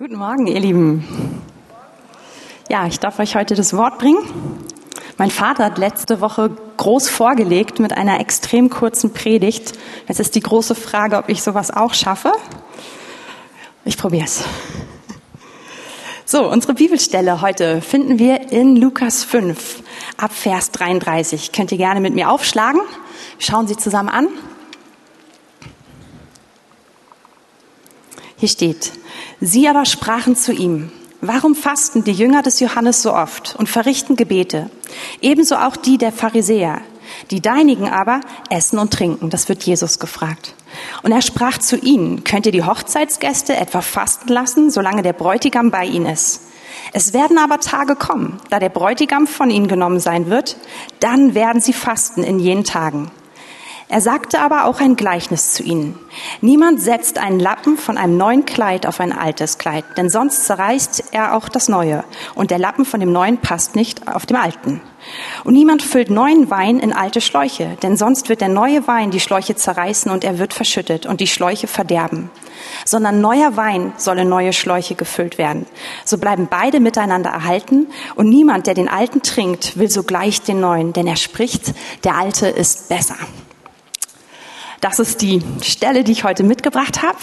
Guten Morgen, ihr Lieben. Ja, ich darf euch heute das Wort bringen. Mein Vater hat letzte Woche groß vorgelegt mit einer extrem kurzen Predigt. Jetzt ist die große Frage, ob ich sowas auch schaffe. Ich probiere es. So, unsere Bibelstelle heute finden wir in Lukas 5 ab Vers 33. Könnt ihr gerne mit mir aufschlagen. Schauen Sie zusammen an. Hier steht, Sie aber sprachen zu ihm, warum fasten die Jünger des Johannes so oft und verrichten Gebete? Ebenso auch die der Pharisäer. Die Deinigen aber essen und trinken. Das wird Jesus gefragt. Und er sprach zu ihnen, könnt ihr die Hochzeitsgäste etwa fasten lassen, solange der Bräutigam bei ihnen ist? Es werden aber Tage kommen, da der Bräutigam von ihnen genommen sein wird, dann werden sie fasten in jenen Tagen. Er sagte aber auch ein Gleichnis zu ihnen. Niemand setzt einen Lappen von einem neuen Kleid auf ein altes Kleid, denn sonst zerreißt er auch das neue, und der Lappen von dem neuen passt nicht auf dem alten. Und niemand füllt neuen Wein in alte Schläuche, denn sonst wird der neue Wein die Schläuche zerreißen und er wird verschüttet und die Schläuche verderben. Sondern neuer Wein soll in neue Schläuche gefüllt werden. So bleiben beide miteinander erhalten und niemand, der den alten trinkt, will sogleich den neuen, denn er spricht, der alte ist besser. Das ist die Stelle, die ich heute mitgebracht habe.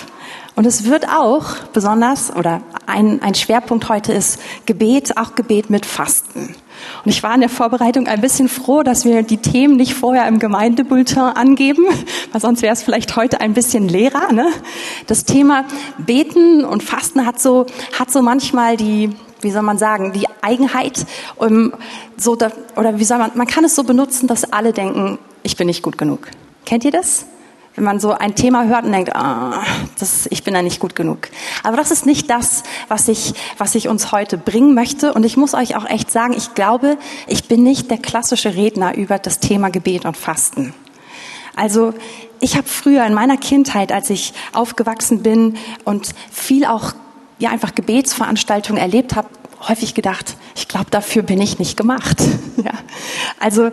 Und es wird auch besonders, oder ein, ein Schwerpunkt heute ist Gebet, auch Gebet mit Fasten. Und ich war in der Vorbereitung ein bisschen froh, dass wir die Themen nicht vorher im Gemeindebulletin angeben, weil sonst wäre es vielleicht heute ein bisschen leerer. Ne? Das Thema Beten und Fasten hat so, hat so manchmal die, wie soll man sagen, die Eigenheit, um so da, oder wie soll man, man kann es so benutzen, dass alle denken, ich bin nicht gut genug. Kennt ihr das? Wenn man so ein Thema hört und denkt, ah, das, ich bin da nicht gut genug. Aber das ist nicht das, was ich, was ich uns heute bringen möchte. Und ich muss euch auch echt sagen, ich glaube, ich bin nicht der klassische Redner über das Thema Gebet und Fasten. Also ich habe früher in meiner Kindheit, als ich aufgewachsen bin und viel auch ja einfach Gebetsveranstaltungen erlebt habe, häufig gedacht, ich glaube, dafür bin ich nicht gemacht. ja. Also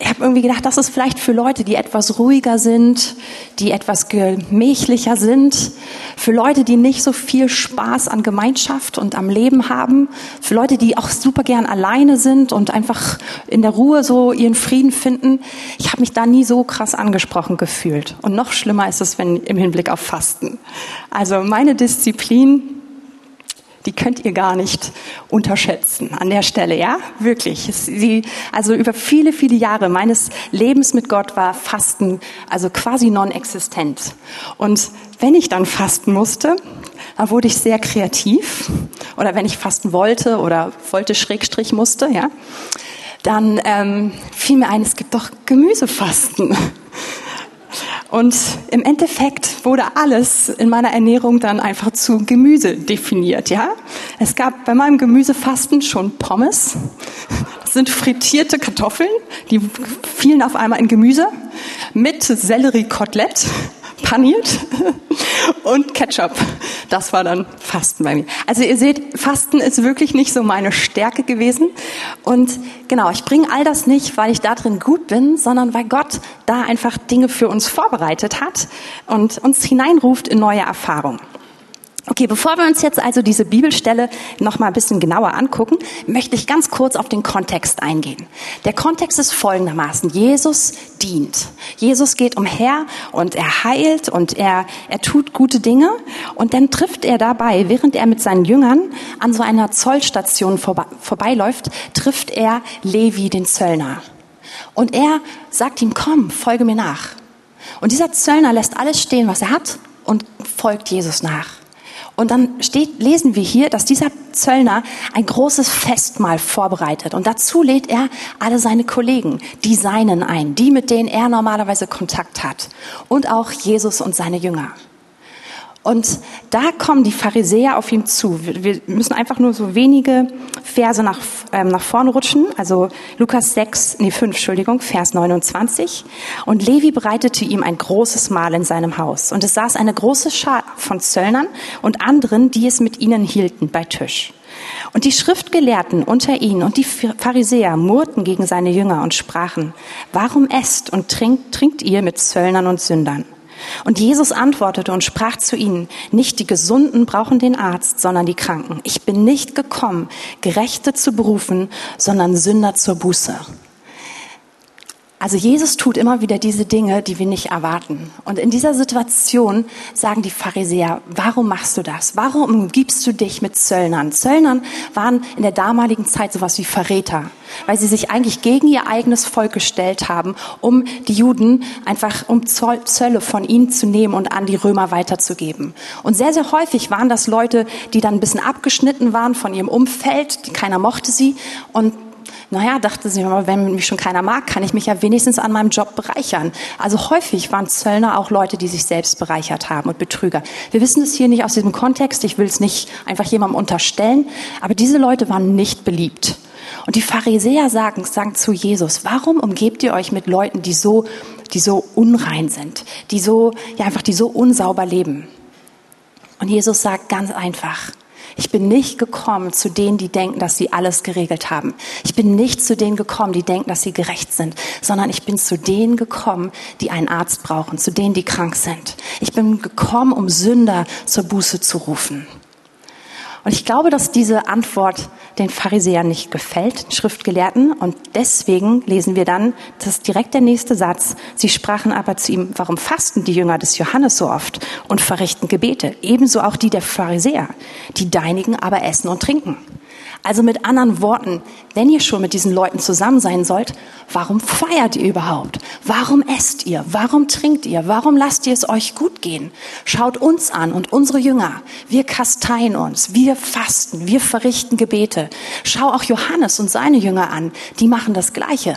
ich habe irgendwie gedacht, das ist vielleicht für Leute, die etwas ruhiger sind, die etwas gemächlicher sind, für Leute, die nicht so viel Spaß an Gemeinschaft und am Leben haben, für Leute, die auch super gern alleine sind und einfach in der Ruhe so ihren Frieden finden. Ich habe mich da nie so krass angesprochen gefühlt. Und noch schlimmer ist es, wenn im Hinblick auf Fasten. Also meine Disziplin die könnt ihr gar nicht unterschätzen an der Stelle, ja? Wirklich. Sie, also über viele, viele Jahre meines Lebens mit Gott war Fasten also quasi non-existent. Und wenn ich dann fasten musste, dann wurde ich sehr kreativ. Oder wenn ich fasten wollte oder wollte Schrägstrich musste, ja, dann ähm, fiel mir ein, es gibt doch Gemüsefasten. Und im Endeffekt wurde alles in meiner Ernährung dann einfach zu Gemüse definiert, ja. Es gab bei meinem Gemüsefasten schon Pommes. Das sind frittierte Kartoffeln, die fielen auf einmal in Gemüse mit Selleriekotelett paniert und Ketchup. Das war dann Fasten bei mir. Also ihr seht, Fasten ist wirklich nicht so meine Stärke gewesen. Und genau, ich bringe all das nicht, weil ich da drin gut bin, sondern weil Gott da einfach Dinge für uns vorbereitet hat und uns hineinruft in neue Erfahrungen. Okay, bevor wir uns jetzt also diese Bibelstelle noch mal ein bisschen genauer angucken, möchte ich ganz kurz auf den Kontext eingehen. Der Kontext ist folgendermaßen. Jesus dient. Jesus geht umher und er heilt und er, er tut gute Dinge und dann trifft er dabei, während er mit seinen Jüngern an so einer Zollstation vorbe vorbeiläuft, trifft er Levi, den Zöllner. Und er sagt ihm, komm, folge mir nach. Und dieser Zöllner lässt alles stehen, was er hat und folgt Jesus nach. Und dann steht, lesen wir hier, dass dieser Zöllner ein großes Festmahl vorbereitet. Und dazu lädt er alle seine Kollegen, die seinen ein, die, mit denen er normalerweise Kontakt hat. Und auch Jesus und seine Jünger. Und da kommen die Pharisäer auf ihn zu. Wir müssen einfach nur so wenige Verse nach, ähm, nach vorne rutschen. Also Lukas 6, nee 5, Entschuldigung, Vers 29. Und Levi bereitete ihm ein großes Mahl in seinem Haus. Und es saß eine große Schar von Zöllnern und anderen, die es mit ihnen hielten, bei Tisch. Und die Schriftgelehrten unter ihnen und die Pharisäer murrten gegen seine Jünger und sprachen, warum esst und trinkt, trinkt ihr mit Zöllnern und Sündern? Und Jesus antwortete und sprach zu ihnen, nicht die Gesunden brauchen den Arzt, sondern die Kranken. Ich bin nicht gekommen, Gerechte zu berufen, sondern Sünder zur Buße. Also Jesus tut immer wieder diese Dinge, die wir nicht erwarten. Und in dieser Situation sagen die Pharisäer, warum machst du das? Warum umgibst du dich mit Zöllnern? Zöllnern waren in der damaligen Zeit sowas wie Verräter, weil sie sich eigentlich gegen ihr eigenes Volk gestellt haben, um die Juden einfach um Zölle von ihnen zu nehmen und an die Römer weiterzugeben. Und sehr, sehr häufig waren das Leute, die dann ein bisschen abgeschnitten waren von ihrem Umfeld, keiner mochte sie und naja, dachte sie, wenn mich schon keiner mag, kann ich mich ja wenigstens an meinem Job bereichern. Also häufig waren Zöllner auch Leute, die sich selbst bereichert haben und Betrüger. Wir wissen es hier nicht aus diesem Kontext, ich will es nicht einfach jemandem unterstellen, aber diese Leute waren nicht beliebt. Und die Pharisäer sagen, sagen zu Jesus, warum umgebt ihr euch mit Leuten, die so, die so unrein sind, die so, ja einfach, die so unsauber leben? Und Jesus sagt ganz einfach, ich bin nicht gekommen zu denen, die denken, dass sie alles geregelt haben. Ich bin nicht zu denen gekommen, die denken, dass sie gerecht sind, sondern ich bin zu denen gekommen, die einen Arzt brauchen, zu denen, die krank sind. Ich bin gekommen, um Sünder zur Buße zu rufen. Und ich glaube, dass diese Antwort den Pharisäern nicht gefällt, den Schriftgelehrten. Und deswegen lesen wir dann, das ist direkt der nächste Satz. Sie sprachen aber zu ihm, warum fasten die Jünger des Johannes so oft und verrichten Gebete? Ebenso auch die der Pharisäer. Die deinigen aber essen und trinken. Also mit anderen Worten, wenn ihr schon mit diesen Leuten zusammen sein sollt, warum feiert ihr überhaupt? Warum esst ihr? Warum trinkt ihr? Warum lasst ihr es euch gut gehen? Schaut uns an und unsere Jünger. Wir kasteien uns, wir fasten, wir verrichten Gebete. Schau auch Johannes und seine Jünger an, die machen das Gleiche.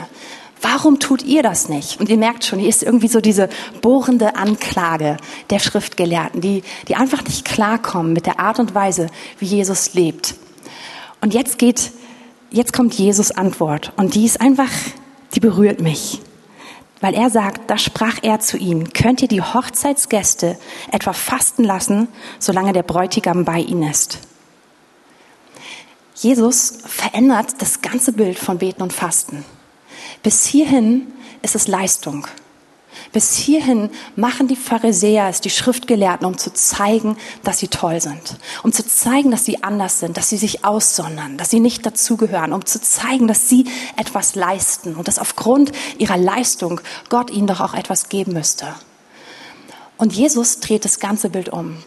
Warum tut ihr das nicht? Und ihr merkt schon, hier ist irgendwie so diese bohrende Anklage der Schriftgelehrten, die, die einfach nicht klarkommen mit der Art und Weise, wie Jesus lebt. Und jetzt geht, jetzt kommt Jesus Antwort. Und die ist einfach, die berührt mich. Weil er sagt, da sprach er zu ihnen, könnt ihr die Hochzeitsgäste etwa fasten lassen, solange der Bräutigam bei ihnen ist? Jesus verändert das ganze Bild von Beten und Fasten. Bis hierhin ist es Leistung. Bis hierhin machen die Pharisäer es, die Schriftgelehrten, um zu zeigen, dass sie toll sind, um zu zeigen, dass sie anders sind, dass sie sich aussondern, dass sie nicht dazugehören, um zu zeigen, dass sie etwas leisten und dass aufgrund ihrer Leistung Gott ihnen doch auch etwas geben müsste. Und Jesus dreht das ganze Bild um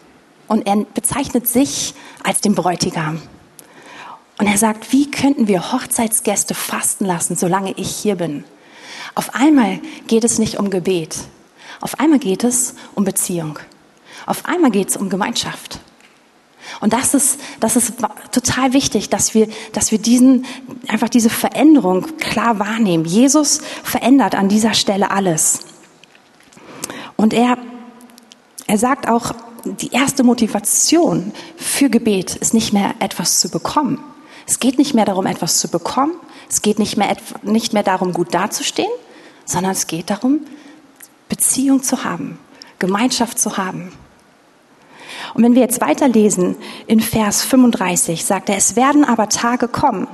und er bezeichnet sich als den Bräutigam. Und er sagt, wie könnten wir Hochzeitsgäste fasten lassen, solange ich hier bin? Auf einmal geht es nicht um Gebet. Auf einmal geht es um Beziehung. Auf einmal geht es um Gemeinschaft. Und das ist, das ist total wichtig, dass wir, dass wir diesen, einfach diese Veränderung klar wahrnehmen. Jesus verändert an dieser Stelle alles. Und er, er sagt auch, die erste Motivation für Gebet ist nicht mehr etwas zu bekommen. Es geht nicht mehr darum, etwas zu bekommen. Es geht nicht mehr, nicht mehr darum, gut dazustehen, sondern es geht darum, Beziehung zu haben, Gemeinschaft zu haben. Und wenn wir jetzt weiterlesen in Vers 35, sagt er, es werden aber Tage kommen,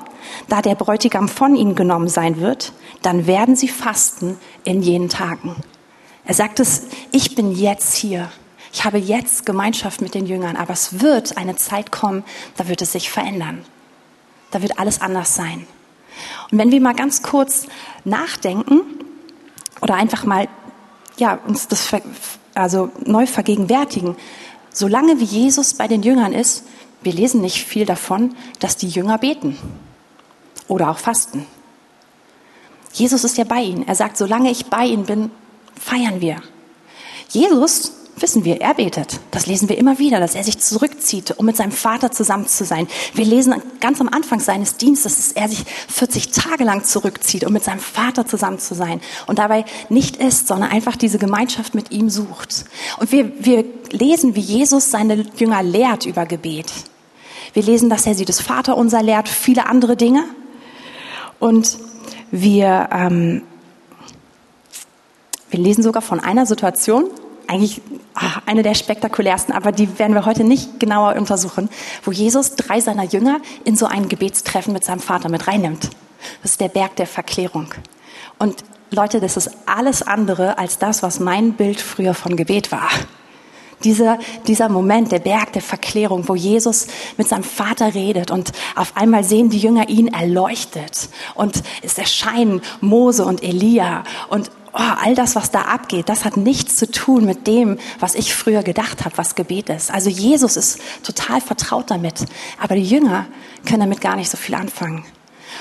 da der Bräutigam von ihnen genommen sein wird, dann werden sie fasten in jenen Tagen. Er sagt es, ich bin jetzt hier. Ich habe jetzt Gemeinschaft mit den Jüngern, aber es wird eine Zeit kommen, da wird es sich verändern. Da wird alles anders sein. Und wenn wir mal ganz kurz nachdenken, oder einfach mal ja, uns das also neu vergegenwärtigen. Solange wie Jesus bei den Jüngern ist, wir lesen nicht viel davon, dass die Jünger beten oder auch fasten. Jesus ist ja bei ihnen. Er sagt, solange ich bei ihnen bin, feiern wir. Jesus wissen wir, er betet. Das lesen wir immer wieder, dass er sich zurückzieht, um mit seinem Vater zusammen zu sein. Wir lesen ganz am Anfang seines Dienstes, dass er sich 40 Tage lang zurückzieht, um mit seinem Vater zusammen zu sein. Und dabei nicht ist, sondern einfach diese Gemeinschaft mit ihm sucht. Und wir, wir lesen, wie Jesus seine Jünger lehrt über Gebet. Wir lesen, dass er sie das Vaterunser lehrt, viele andere Dinge. Und wir, ähm, wir lesen sogar von einer Situation, eigentlich ach, eine der spektakulärsten, aber die werden wir heute nicht genauer untersuchen, wo Jesus drei seiner Jünger in so ein Gebetstreffen mit seinem Vater mit reinnimmt. Das ist der Berg der Verklärung. Und Leute, das ist alles andere als das, was mein Bild früher von Gebet war. Dieser, dieser Moment, der Berg der Verklärung, wo Jesus mit seinem Vater redet und auf einmal sehen die Jünger ihn erleuchtet und es erscheinen Mose und Elia und oh, all das, was da abgeht, das hat nichts zu tun mit dem, was ich früher gedacht habe, was Gebet ist. Also Jesus ist total vertraut damit, aber die Jünger können damit gar nicht so viel anfangen.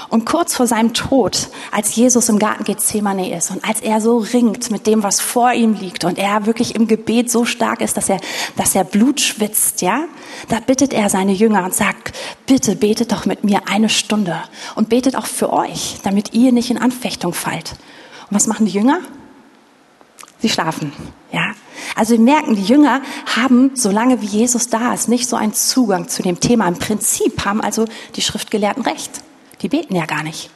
Und kurz vor seinem Tod, als Jesus im Garten Gethsemane ist und als er so ringt mit dem, was vor ihm liegt und er wirklich im Gebet so stark ist, dass er, dass er Blut schwitzt, ja, da bittet er seine Jünger und sagt, bitte betet doch mit mir eine Stunde und betet auch für euch, damit ihr nicht in Anfechtung fallt. Und was machen die Jünger? Sie schlafen, ja. Also wir merken, die Jünger haben, solange wie Jesus da ist, nicht so einen Zugang zu dem Thema. Im Prinzip haben also die Schriftgelehrten recht. Die beten ja gar nicht.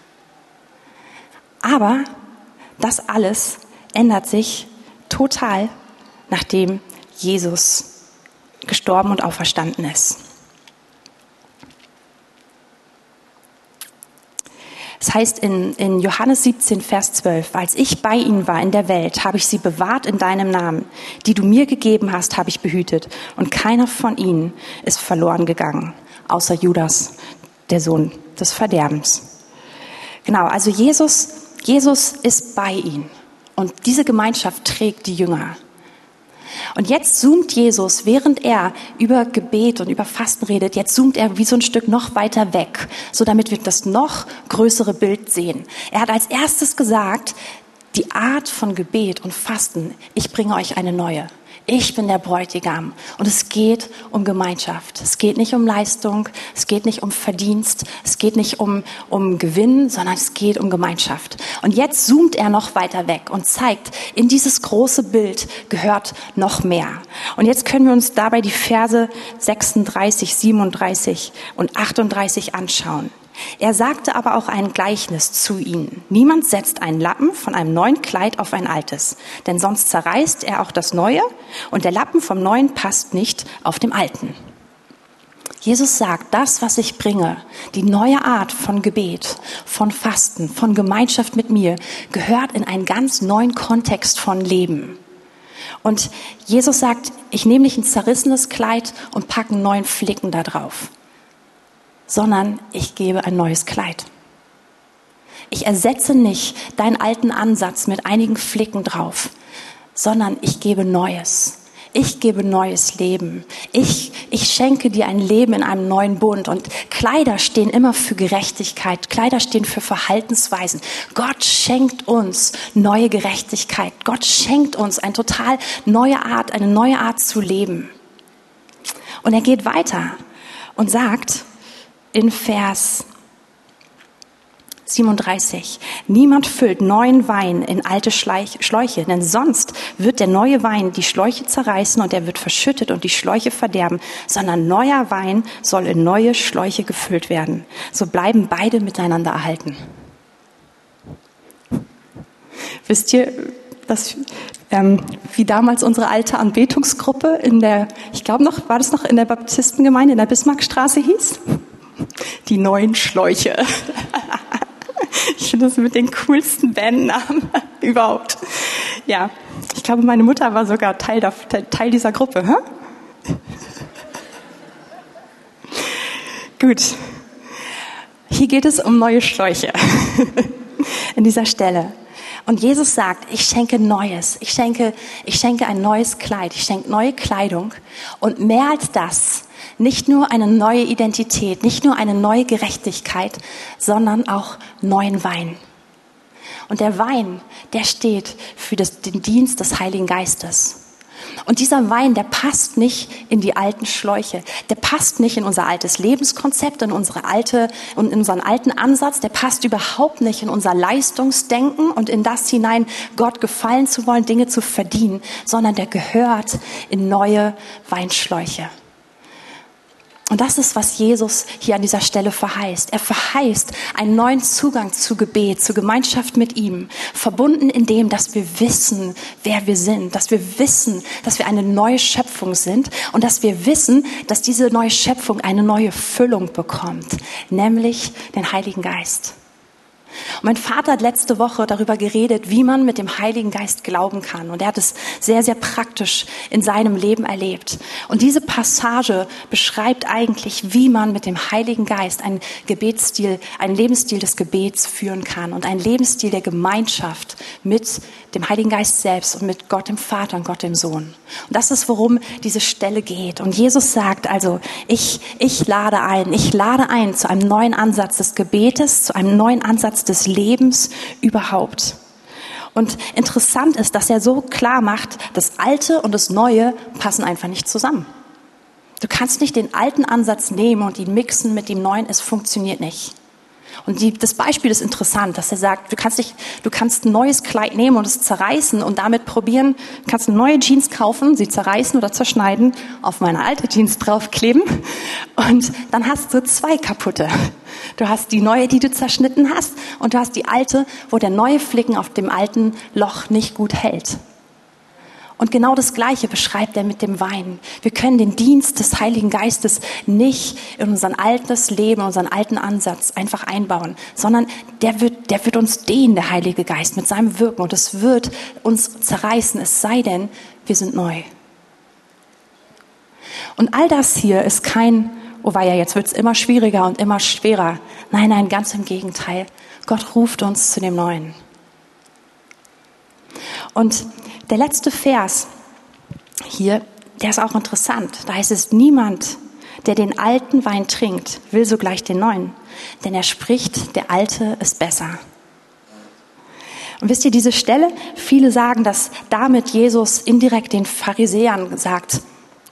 Aber das alles ändert sich total, nachdem Jesus gestorben und auferstanden ist. Es das heißt in, in Johannes 17, Vers 12, als ich bei ihnen war in der Welt, habe ich sie bewahrt in deinem Namen. Die du mir gegeben hast, habe ich behütet. Und keiner von ihnen ist verloren gegangen, außer Judas, der Sohn des Verderbens. Genau, also Jesus, Jesus ist bei ihnen. Und diese Gemeinschaft trägt die Jünger. Und jetzt zoomt Jesus, während er über Gebet und über Fasten redet, jetzt zoomt er wie so ein Stück noch weiter weg, so damit wir das noch größere Bild sehen. Er hat als erstes gesagt, die Art von Gebet und Fasten, ich bringe euch eine neue. Ich bin der Bräutigam. Und es geht um Gemeinschaft. Es geht nicht um Leistung. Es geht nicht um Verdienst. Es geht nicht um, um Gewinn, sondern es geht um Gemeinschaft. Und jetzt zoomt er noch weiter weg und zeigt, in dieses große Bild gehört noch mehr. Und jetzt können wir uns dabei die Verse 36, 37 und 38 anschauen. Er sagte aber auch ein Gleichnis zu ihnen. Niemand setzt einen Lappen von einem neuen Kleid auf ein altes, denn sonst zerreißt er auch das neue und der Lappen vom neuen passt nicht auf dem alten. Jesus sagt, das, was ich bringe, die neue Art von Gebet, von Fasten, von Gemeinschaft mit mir, gehört in einen ganz neuen Kontext von Leben. Und Jesus sagt, ich nehme nicht ein zerrissenes Kleid und packe einen neuen Flicken da drauf sondern ich gebe ein neues Kleid. Ich ersetze nicht deinen alten Ansatz mit einigen Flicken drauf, sondern ich gebe Neues. Ich gebe neues Leben. Ich, ich schenke dir ein Leben in einem neuen Bund. Und Kleider stehen immer für Gerechtigkeit. Kleider stehen für Verhaltensweisen. Gott schenkt uns neue Gerechtigkeit. Gott schenkt uns eine total neue Art, eine neue Art zu leben. Und er geht weiter und sagt, in Vers 37. Niemand füllt neuen Wein in alte Schläuche, denn sonst wird der neue Wein die Schläuche zerreißen und er wird verschüttet und die Schläuche verderben, sondern neuer Wein soll in neue Schläuche gefüllt werden. So bleiben beide miteinander erhalten. Wisst ihr, dass, ähm, wie damals unsere alte Anbetungsgruppe in der, ich glaube noch, war das noch in der Baptistengemeinde in der Bismarckstraße hieß? Die neuen Schläuche. Ich finde das mit den coolsten Bandnamen überhaupt. Ja, ich glaube, meine Mutter war sogar Teil, der, Teil dieser Gruppe. Hä? Gut. Hier geht es um neue Schläuche. In dieser Stelle. Und Jesus sagt, ich schenke Neues. Ich schenke, ich schenke ein neues Kleid. Ich schenke neue Kleidung. Und mehr als das, nicht nur eine neue Identität, nicht nur eine neue Gerechtigkeit, sondern auch neuen Wein. Und der Wein, der steht für das, den Dienst des Heiligen Geistes. Und dieser Wein, der passt nicht in die alten Schläuche. Der passt nicht in unser altes Lebenskonzept, in unsere alte, in unseren alten Ansatz. Der passt überhaupt nicht in unser Leistungsdenken und in das hinein, Gott gefallen zu wollen, Dinge zu verdienen, sondern der gehört in neue Weinschläuche. Und das ist, was Jesus hier an dieser Stelle verheißt. Er verheißt einen neuen Zugang zu Gebet, zu Gemeinschaft mit ihm, verbunden in dem, dass wir wissen, wer wir sind, dass wir wissen, dass wir eine neue Schöpfung sind und dass wir wissen, dass diese neue Schöpfung eine neue Füllung bekommt, nämlich den Heiligen Geist. Und mein Vater hat letzte Woche darüber geredet, wie man mit dem Heiligen Geist glauben kann. Und er hat es sehr, sehr praktisch in seinem Leben erlebt. Und diese Passage beschreibt eigentlich, wie man mit dem Heiligen Geist einen Gebetsstil, einen Lebensstil des Gebets führen kann und einen Lebensstil der Gemeinschaft mit dem Heiligen Geist selbst und mit Gott dem Vater und Gott dem Sohn. Und das ist, worum diese Stelle geht. Und Jesus sagt also, ich, ich lade ein, ich lade ein zu einem neuen Ansatz des Gebetes, zu einem neuen Ansatz des Lebens überhaupt. Und interessant ist, dass er so klar macht, das Alte und das Neue passen einfach nicht zusammen. Du kannst nicht den alten Ansatz nehmen und ihn mixen mit dem neuen, es funktioniert nicht. Und die, das Beispiel ist interessant, dass er sagt, du kannst, dich, du kannst ein neues Kleid nehmen und es zerreißen und damit probieren, kannst neue Jeans kaufen, sie zerreißen oder zerschneiden, auf meine alte Jeans draufkleben und dann hast du zwei kaputte. Du hast die neue, die du zerschnitten hast und du hast die alte, wo der neue Flicken auf dem alten Loch nicht gut hält. Und genau das Gleiche beschreibt er mit dem Wein. Wir können den Dienst des Heiligen Geistes nicht in unser altes Leben, unseren alten Ansatz einfach einbauen, sondern der wird, der wird uns dehnen, der Heilige Geist, mit seinem Wirken. Und es wird uns zerreißen, es sei denn, wir sind neu. Und all das hier ist kein, oh ja, jetzt wird es immer schwieriger und immer schwerer. Nein, nein, ganz im Gegenteil. Gott ruft uns zu dem Neuen. Und der letzte Vers hier, der ist auch interessant. Da heißt es, niemand, der den alten Wein trinkt, will sogleich den neuen. Denn er spricht, der alte ist besser. Und wisst ihr, diese Stelle, viele sagen, dass damit Jesus indirekt den Pharisäern sagt,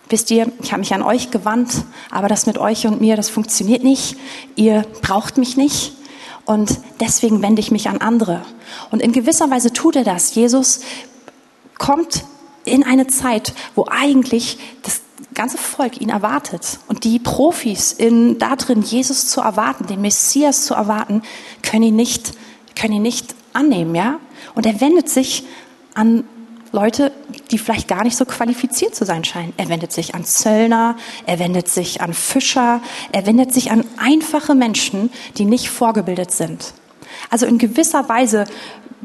wisst ihr, ich habe mich an euch gewandt, aber das mit euch und mir, das funktioniert nicht. Ihr braucht mich nicht. Und deswegen wende ich mich an andere. Und in gewisser Weise tut er das. Jesus kommt in eine Zeit, wo eigentlich das ganze Volk ihn erwartet. Und die Profis in, da drin, Jesus zu erwarten, den Messias zu erwarten, können ihn nicht, können ihn nicht annehmen, ja? Und er wendet sich an Leute, die vielleicht gar nicht so qualifiziert zu sein scheinen. Er wendet sich an Zöllner, er wendet sich an Fischer, er wendet sich an einfache Menschen, die nicht vorgebildet sind. Also in gewisser Weise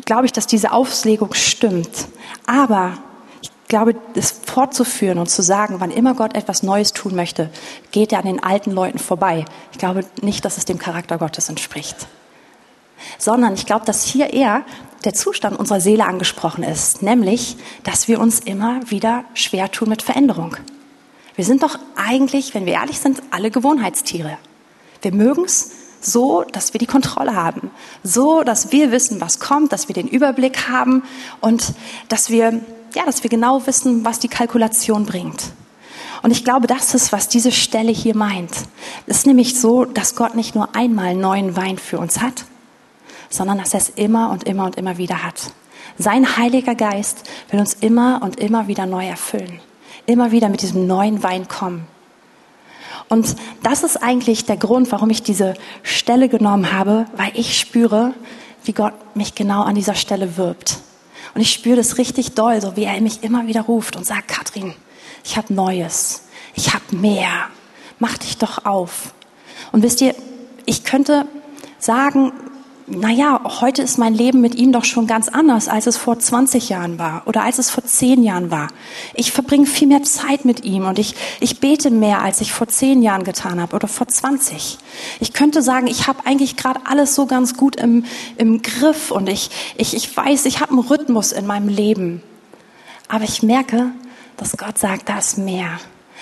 glaube ich, dass diese Auslegung stimmt. Aber ich glaube, das fortzuführen und zu sagen, wann immer Gott etwas Neues tun möchte, geht er an den alten Leuten vorbei. Ich glaube nicht, dass es dem Charakter Gottes entspricht. Sondern ich glaube, dass hier eher der Zustand unserer Seele angesprochen ist, nämlich, dass wir uns immer wieder schwer tun mit Veränderung. Wir sind doch eigentlich, wenn wir ehrlich sind, alle Gewohnheitstiere. Wir mögen es, so, dass wir die Kontrolle haben, so, dass wir wissen, was kommt, dass wir den Überblick haben und dass wir, ja, dass wir genau wissen, was die Kalkulation bringt. Und ich glaube, das ist, was diese Stelle hier meint. Es ist nämlich so, dass Gott nicht nur einmal neuen Wein für uns hat, sondern dass er es immer und immer und immer wieder hat. Sein Heiliger Geist will uns immer und immer wieder neu erfüllen, immer wieder mit diesem neuen Wein kommen. Und das ist eigentlich der Grund, warum ich diese Stelle genommen habe, weil ich spüre, wie Gott mich genau an dieser Stelle wirbt. Und ich spüre das richtig doll, so wie er mich immer wieder ruft und sagt, Katrin, ich habe Neues, ich habe mehr, mach dich doch auf. Und wisst ihr, ich könnte sagen, naja, heute ist mein Leben mit ihm doch schon ganz anders, als es vor 20 Jahren war oder als es vor 10 Jahren war. Ich verbringe viel mehr Zeit mit ihm und ich, ich bete mehr, als ich vor 10 Jahren getan habe oder vor 20. Ich könnte sagen, ich habe eigentlich gerade alles so ganz gut im, im Griff und ich, ich, ich weiß, ich habe einen Rhythmus in meinem Leben. Aber ich merke, dass Gott sagt, da ist mehr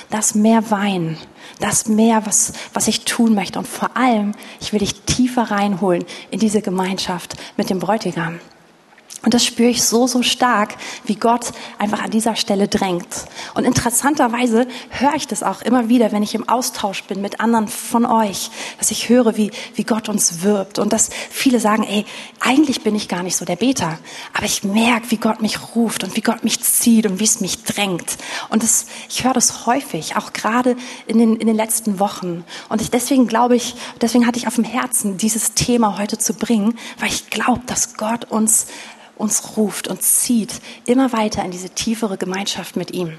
das mehr Wein, das mehr, was, was ich tun möchte. Und vor allem, ich will dich tiefer reinholen in diese Gemeinschaft mit dem Bräutigam. Und das spüre ich so, so stark, wie Gott einfach an dieser Stelle drängt. Und interessanterweise höre ich das auch immer wieder, wenn ich im Austausch bin mit anderen von euch, dass ich höre, wie, wie Gott uns wirbt. Und dass viele sagen, ey, eigentlich bin ich gar nicht so der Beter. Aber ich merke, wie Gott mich ruft und wie Gott mich zieht und wie es mich drängt. Und das, ich höre das häufig, auch gerade in den, in den letzten Wochen. Und ich, deswegen glaube ich, deswegen hatte ich auf dem Herzen, dieses Thema heute zu bringen, weil ich glaube, dass Gott uns uns ruft und zieht immer weiter in diese tiefere Gemeinschaft mit ihm.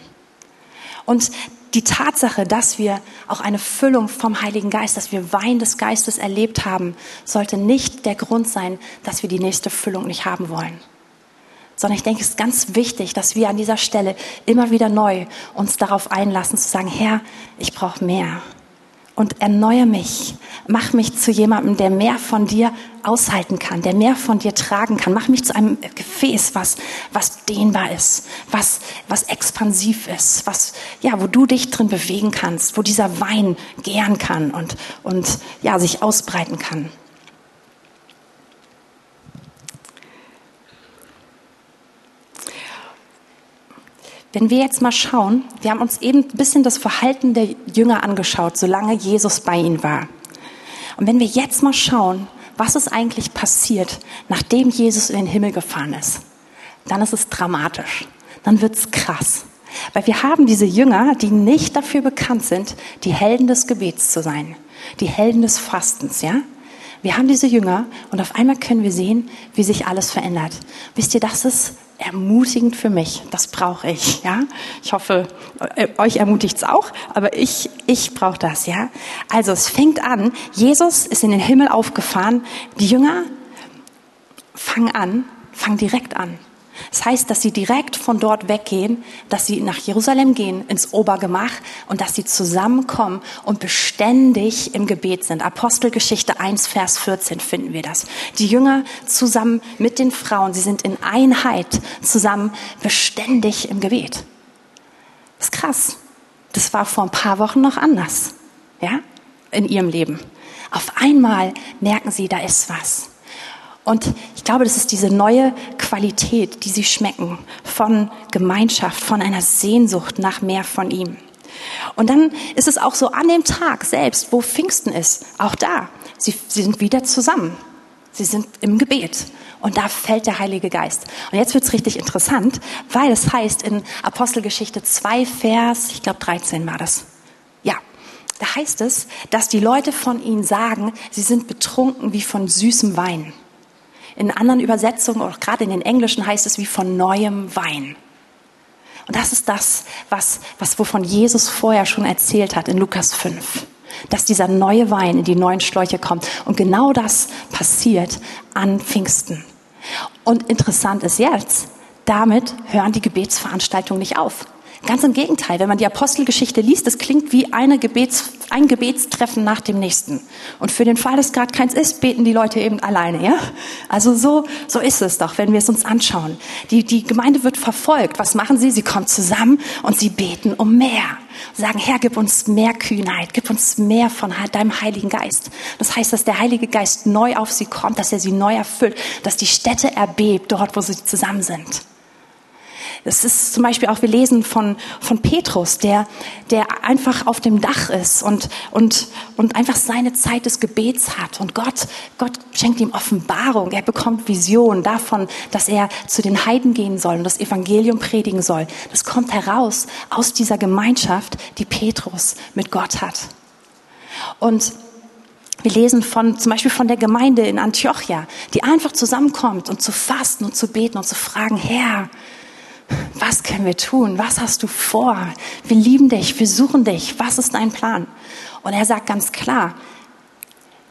Und die Tatsache, dass wir auch eine Füllung vom Heiligen Geist, dass wir Wein des Geistes erlebt haben, sollte nicht der Grund sein, dass wir die nächste Füllung nicht haben wollen. Sondern ich denke, es ist ganz wichtig, dass wir an dieser Stelle immer wieder neu uns darauf einlassen, zu sagen, Herr, ich brauche mehr und erneuere mich. Mach mich zu jemandem, der mehr von dir aushalten kann, der mehr von dir tragen kann. Mach mich zu einem Gefäß, was, was dehnbar ist, was, was expansiv ist, was, ja, wo du dich drin bewegen kannst, wo dieser Wein gären kann und, und, ja, sich ausbreiten kann. Wenn wir jetzt mal schauen, wir haben uns eben ein bisschen das Verhalten der Jünger angeschaut, solange Jesus bei ihnen war. Und wenn wir jetzt mal schauen, was ist eigentlich passiert, nachdem Jesus in den Himmel gefahren ist, dann ist es dramatisch. Dann wird es krass. Weil wir haben diese Jünger, die nicht dafür bekannt sind, die Helden des Gebets zu sein, die Helden des Fastens, ja? Wir haben diese Jünger und auf einmal können wir sehen, wie sich alles verändert. Wisst ihr, das ist ermutigend für mich. Das brauche ich, ja. Ich hoffe, äh, euch ermutigt es auch, aber ich, ich brauche das, ja. Also es fängt an, Jesus ist in den Himmel aufgefahren, die Jünger fangen an, fangen direkt an. Das heißt, dass sie direkt von dort weggehen, dass sie nach Jerusalem gehen, ins Obergemach und dass sie zusammenkommen und beständig im Gebet sind. Apostelgeschichte 1, Vers 14 finden wir das. Die Jünger zusammen mit den Frauen, sie sind in Einheit zusammen beständig im Gebet. Das ist krass. Das war vor ein paar Wochen noch anders, ja, in ihrem Leben. Auf einmal merken sie, da ist was. Und ich glaube, das ist diese neue Qualität, die sie schmecken von Gemeinschaft, von einer Sehnsucht nach mehr von ihm. Und dann ist es auch so an dem Tag selbst, wo Pfingsten ist, auch da, sie, sie sind wieder zusammen. Sie sind im Gebet. Und da fällt der Heilige Geist. Und jetzt wird's richtig interessant, weil es heißt in Apostelgeschichte 2, Vers, ich glaube 13 war das. Ja, da heißt es, dass die Leute von ihnen sagen, sie sind betrunken wie von süßem Wein. In anderen Übersetzungen, auch gerade in den Englischen, heißt es wie von neuem Wein. Und das ist das, was, was wovon Jesus vorher schon erzählt hat in Lukas 5. Dass dieser neue Wein in die neuen Schläuche kommt. Und genau das passiert an Pfingsten. Und interessant ist jetzt, damit hören die Gebetsveranstaltungen nicht auf. Ganz im Gegenteil, wenn man die Apostelgeschichte liest, das klingt wie eine Gebets, ein Gebetstreffen nach dem nächsten. Und für den Fall, dass gerade keins ist, beten die Leute eben alleine, ja? Also so, so ist es doch, wenn wir es uns anschauen. Die, die Gemeinde wird verfolgt. Was machen sie? Sie kommen zusammen und sie beten um mehr. Sagen, Herr, gib uns mehr Kühnheit, gib uns mehr von deinem Heiligen Geist. Das heißt, dass der Heilige Geist neu auf sie kommt, dass er sie neu erfüllt, dass die Städte erbebt, dort, wo sie zusammen sind. Es ist zum Beispiel auch, wir lesen von, von Petrus, der, der einfach auf dem Dach ist und, und, und einfach seine Zeit des Gebets hat. Und Gott, Gott schenkt ihm Offenbarung. Er bekommt Vision davon, dass er zu den Heiden gehen soll und das Evangelium predigen soll. Das kommt heraus aus dieser Gemeinschaft, die Petrus mit Gott hat. Und wir lesen von, zum Beispiel von der Gemeinde in Antiochia, die einfach zusammenkommt und zu fasten und zu beten und zu fragen, Herr, was können wir tun? Was hast du vor? Wir lieben dich, wir suchen dich. Was ist dein Plan? Und er sagt ganz klar,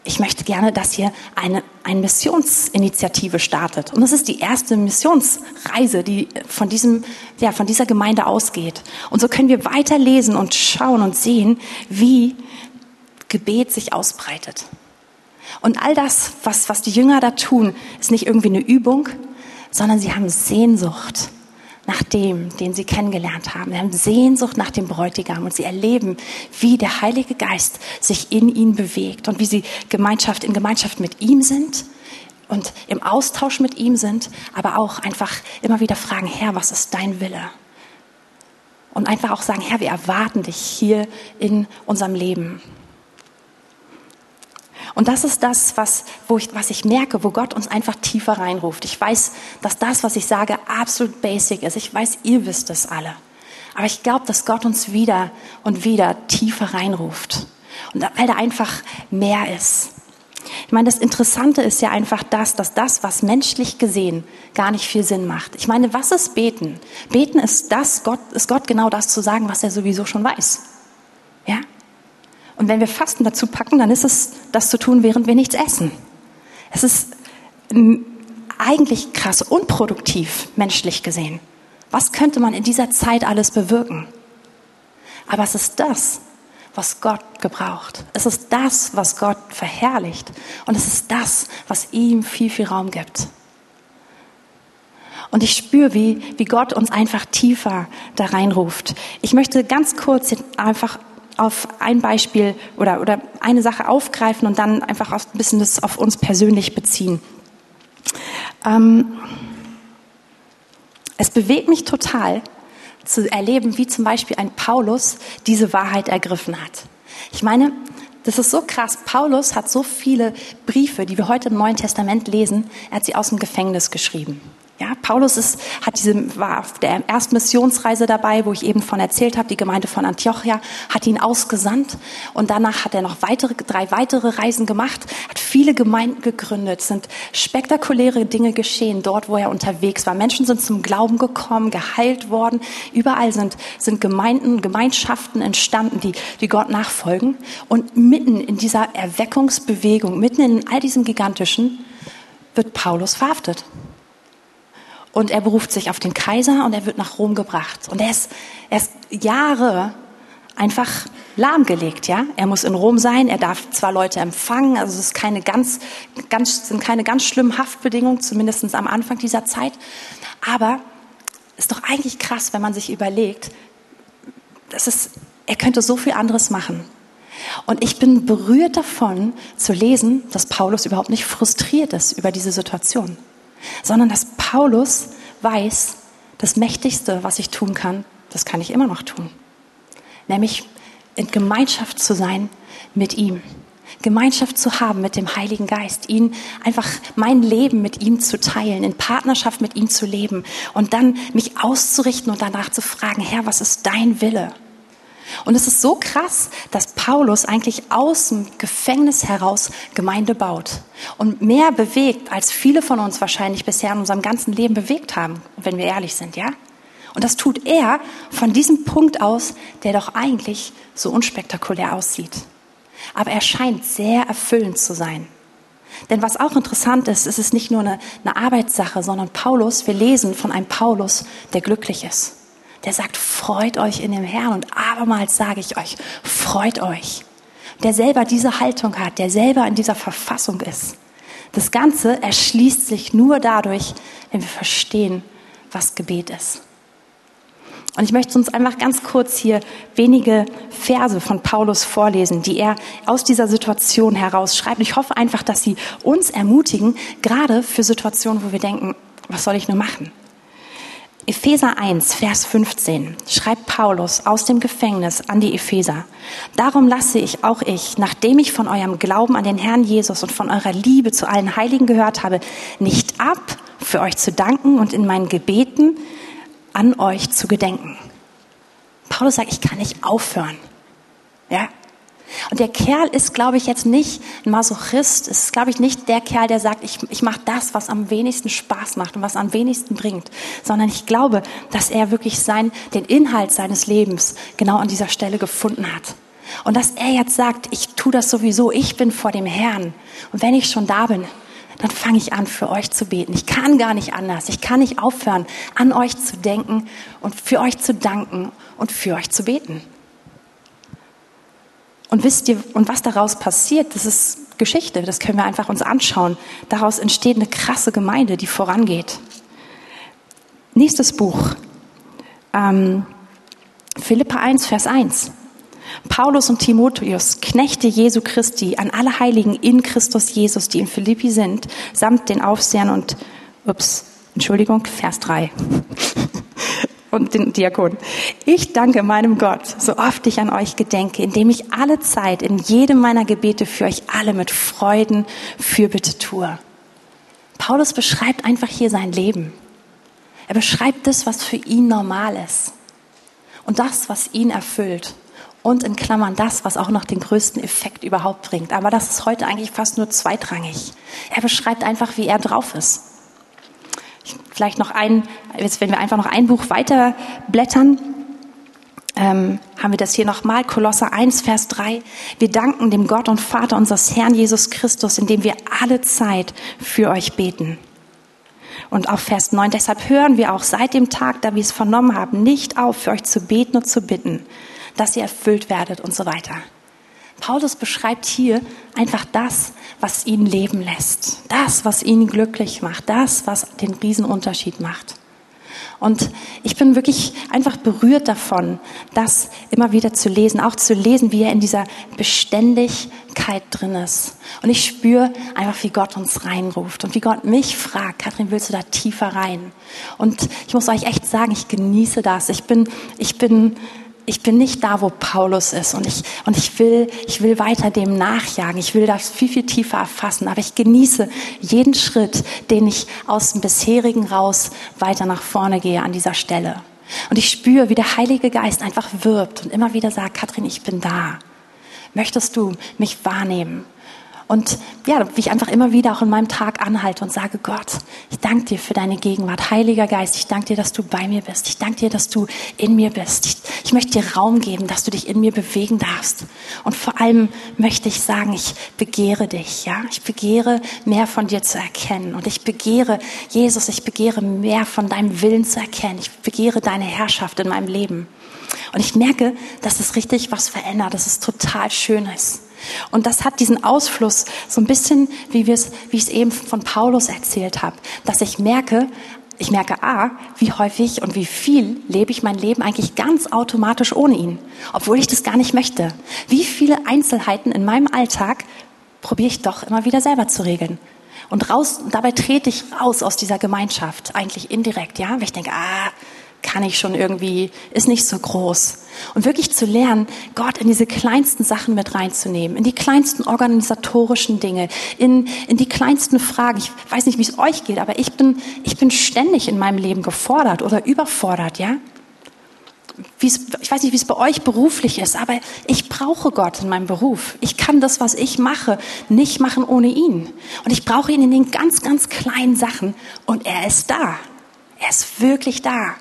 ich möchte gerne, dass ihr eine, eine Missionsinitiative startet. Und das ist die erste Missionsreise, die von, diesem, ja, von dieser Gemeinde ausgeht. Und so können wir weiterlesen und schauen und sehen, wie Gebet sich ausbreitet. Und all das, was, was die Jünger da tun, ist nicht irgendwie eine Übung, sondern sie haben Sehnsucht nach dem, den sie kennengelernt haben. Sie haben Sehnsucht nach dem Bräutigam und sie erleben, wie der Heilige Geist sich in ihnen bewegt und wie sie Gemeinschaft in Gemeinschaft mit ihm sind und im Austausch mit ihm sind, aber auch einfach immer wieder fragen, Herr, was ist dein Wille? Und einfach auch sagen, Herr, wir erwarten dich hier in unserem Leben. Und das ist das, was, wo ich, was ich merke, wo Gott uns einfach tiefer reinruft. Ich weiß, dass das, was ich sage, absolut basic ist. Ich weiß, ihr wisst es alle. Aber ich glaube, dass Gott uns wieder und wieder tiefer reinruft. Und weil da einfach mehr ist. Ich meine, das Interessante ist ja einfach das, dass das, was menschlich gesehen gar nicht viel Sinn macht. Ich meine, was ist Beten? Beten ist das, Gott, ist Gott genau das zu sagen, was er sowieso schon weiß. Und wenn wir Fasten dazu packen, dann ist es, das zu tun, während wir nichts essen. Es ist eigentlich krass unproduktiv, menschlich gesehen. Was könnte man in dieser Zeit alles bewirken? Aber es ist das, was Gott gebraucht. Es ist das, was Gott verherrlicht. Und es ist das, was ihm viel, viel Raum gibt. Und ich spüre, wie, wie Gott uns einfach tiefer da reinruft. Ich möchte ganz kurz einfach auf ein Beispiel oder, oder eine Sache aufgreifen und dann einfach ein bisschen das auf uns persönlich beziehen. Ähm, es bewegt mich total zu erleben, wie zum Beispiel ein Paulus diese Wahrheit ergriffen hat. Ich meine, das ist so krass. Paulus hat so viele Briefe, die wir heute im Neuen Testament lesen, er hat sie aus dem Gefängnis geschrieben. Ja, Paulus ist, hat diese, war auf der ersten Missionsreise dabei, wo ich eben von erzählt habe. Die Gemeinde von Antiochia hat ihn ausgesandt und danach hat er noch weitere, drei weitere Reisen gemacht, hat viele Gemeinden gegründet, sind spektakuläre Dinge geschehen dort, wo er unterwegs war. Menschen sind zum Glauben gekommen, geheilt worden. Überall sind, sind Gemeinden, Gemeinschaften entstanden, die, die Gott nachfolgen. Und mitten in dieser Erweckungsbewegung, mitten in all diesem Gigantischen, wird Paulus verhaftet und er beruft sich auf den Kaiser und er wird nach Rom gebracht. Und er ist, er ist Jahre einfach lahmgelegt, ja. Er muss in Rom sein, er darf zwar Leute empfangen, also es keine ganz, ganz, sind keine ganz schlimmen Haftbedingungen, zumindest am Anfang dieser Zeit. Aber ist doch eigentlich krass, wenn man sich überlegt, das ist, er könnte so viel anderes machen. Und ich bin berührt davon zu lesen, dass Paulus überhaupt nicht frustriert ist über diese Situation sondern dass Paulus weiß, das Mächtigste, was ich tun kann, das kann ich immer noch tun. Nämlich in Gemeinschaft zu sein mit ihm. Gemeinschaft zu haben mit dem Heiligen Geist, ihn einfach mein Leben mit ihm zu teilen, in Partnerschaft mit ihm zu leben und dann mich auszurichten und danach zu fragen, Herr, was ist dein Wille? Und es ist so krass, dass Paulus eigentlich aus dem Gefängnis heraus Gemeinde baut und mehr bewegt, als viele von uns wahrscheinlich bisher in unserem ganzen Leben bewegt haben, wenn wir ehrlich sind, ja? Und das tut er von diesem Punkt aus, der doch eigentlich so unspektakulär aussieht. Aber er scheint sehr erfüllend zu sein. Denn was auch interessant ist, ist es nicht nur eine, eine Arbeitssache, sondern Paulus, wir lesen von einem Paulus, der glücklich ist der sagt, freut euch in dem Herrn. Und abermals sage ich euch, freut euch. Der selber diese Haltung hat, der selber in dieser Verfassung ist. Das Ganze erschließt sich nur dadurch, wenn wir verstehen, was Gebet ist. Und ich möchte uns einfach ganz kurz hier wenige Verse von Paulus vorlesen, die er aus dieser Situation heraus schreibt. Ich hoffe einfach, dass sie uns ermutigen, gerade für Situationen, wo wir denken, was soll ich nur machen? Epheser 1, Vers 15 schreibt Paulus aus dem Gefängnis an die Epheser. Darum lasse ich auch ich, nachdem ich von eurem Glauben an den Herrn Jesus und von eurer Liebe zu allen Heiligen gehört habe, nicht ab, für euch zu danken und in meinen Gebeten an euch zu gedenken. Paulus sagt, ich kann nicht aufhören. Ja, und der Kerl ist, glaube ich, jetzt nicht ein Masochist, ist, glaube ich, nicht der Kerl, der sagt, ich, ich mache das, was am wenigsten Spaß macht und was am wenigsten bringt, sondern ich glaube, dass er wirklich sein, den Inhalt seines Lebens genau an dieser Stelle gefunden hat. Und dass er jetzt sagt, ich tue das sowieso, ich bin vor dem Herrn. Und wenn ich schon da bin, dann fange ich an, für euch zu beten. Ich kann gar nicht anders. Ich kann nicht aufhören, an euch zu denken und für euch zu danken und für euch zu beten. Und wisst ihr, und was daraus passiert, das ist Geschichte, das können wir einfach uns anschauen. Daraus entsteht eine krasse Gemeinde, die vorangeht. Nächstes Buch, ähm, Philippa 1, Vers 1. Paulus und Timotheus, Knechte Jesu Christi, an alle Heiligen in Christus Jesus, die in Philippi sind, samt den Aufsehern und, ups, Entschuldigung, Vers 3 und den Diakon. Ich danke meinem Gott, so oft ich an euch gedenke, indem ich alle Zeit in jedem meiner Gebete für euch alle mit Freuden Fürbitte tue. Paulus beschreibt einfach hier sein Leben. Er beschreibt das, was für ihn normal ist. Und das, was ihn erfüllt. Und in Klammern das, was auch noch den größten Effekt überhaupt bringt. Aber das ist heute eigentlich fast nur zweitrangig. Er beschreibt einfach, wie er drauf ist. Vielleicht noch ein, jetzt wenn wir einfach noch ein Buch weiter blättern, ähm, haben wir das hier nochmal, Kolosser 1, Vers 3. Wir danken dem Gott und Vater unseres Herrn Jesus Christus, indem wir alle Zeit für euch beten. Und auf Vers 9, deshalb hören wir auch seit dem Tag, da wir es vernommen haben, nicht auf, für euch zu beten und zu bitten, dass ihr erfüllt werdet und so weiter. Paulus beschreibt hier einfach das, was ihn leben lässt, das, was ihn glücklich macht, das, was den Riesenunterschied macht. Und ich bin wirklich einfach berührt davon, das immer wieder zu lesen, auch zu lesen, wie er in dieser Beständigkeit drin ist. Und ich spüre einfach, wie Gott uns reinruft und wie Gott mich fragt, Kathrin, willst du da tiefer rein? Und ich muss euch echt sagen, ich genieße das. Ich bin, ich bin ich bin nicht da, wo Paulus ist und ich, und ich will, ich will weiter dem nachjagen. Ich will das viel, viel tiefer erfassen. Aber ich genieße jeden Schritt, den ich aus dem bisherigen raus weiter nach vorne gehe an dieser Stelle. Und ich spüre, wie der Heilige Geist einfach wirbt und immer wieder sagt, Katrin, ich bin da. Möchtest du mich wahrnehmen? Und ja, wie ich einfach immer wieder auch in meinem Tag anhalte und sage, Gott, ich danke dir für deine Gegenwart. Heiliger Geist, ich danke dir, dass du bei mir bist. Ich danke dir, dass du in mir bist. Ich, ich möchte dir Raum geben, dass du dich in mir bewegen darfst. Und vor allem möchte ich sagen, ich begehre dich, ja. Ich begehre mehr von dir zu erkennen. Und ich begehre, Jesus, ich begehre mehr von deinem Willen zu erkennen. Ich begehre deine Herrschaft in meinem Leben. Und ich merke, dass es richtig was verändert, dass es total schön ist. Und das hat diesen Ausfluss so ein bisschen, wie, wir es, wie ich es eben von Paulus erzählt habe, dass ich merke, ich merke A, wie häufig und wie viel lebe ich mein Leben eigentlich ganz automatisch ohne ihn, obwohl ich das gar nicht möchte. Wie viele Einzelheiten in meinem Alltag probiere ich doch immer wieder selber zu regeln. Und raus, dabei trete ich raus aus dieser Gemeinschaft, eigentlich indirekt, ja, weil ich denke, ah, kann ich schon irgendwie, ist nicht so groß. Und wirklich zu lernen, Gott in diese kleinsten Sachen mit reinzunehmen, in die kleinsten organisatorischen Dinge, in, in die kleinsten Fragen. Ich weiß nicht, wie es euch geht, aber ich bin, ich bin ständig in meinem Leben gefordert oder überfordert, ja? Wie's, ich weiß nicht, wie es bei euch beruflich ist, aber ich brauche Gott in meinem Beruf. Ich kann das, was ich mache, nicht machen ohne ihn. Und ich brauche ihn in den ganz, ganz kleinen Sachen. Und er ist da. Er ist wirklich da.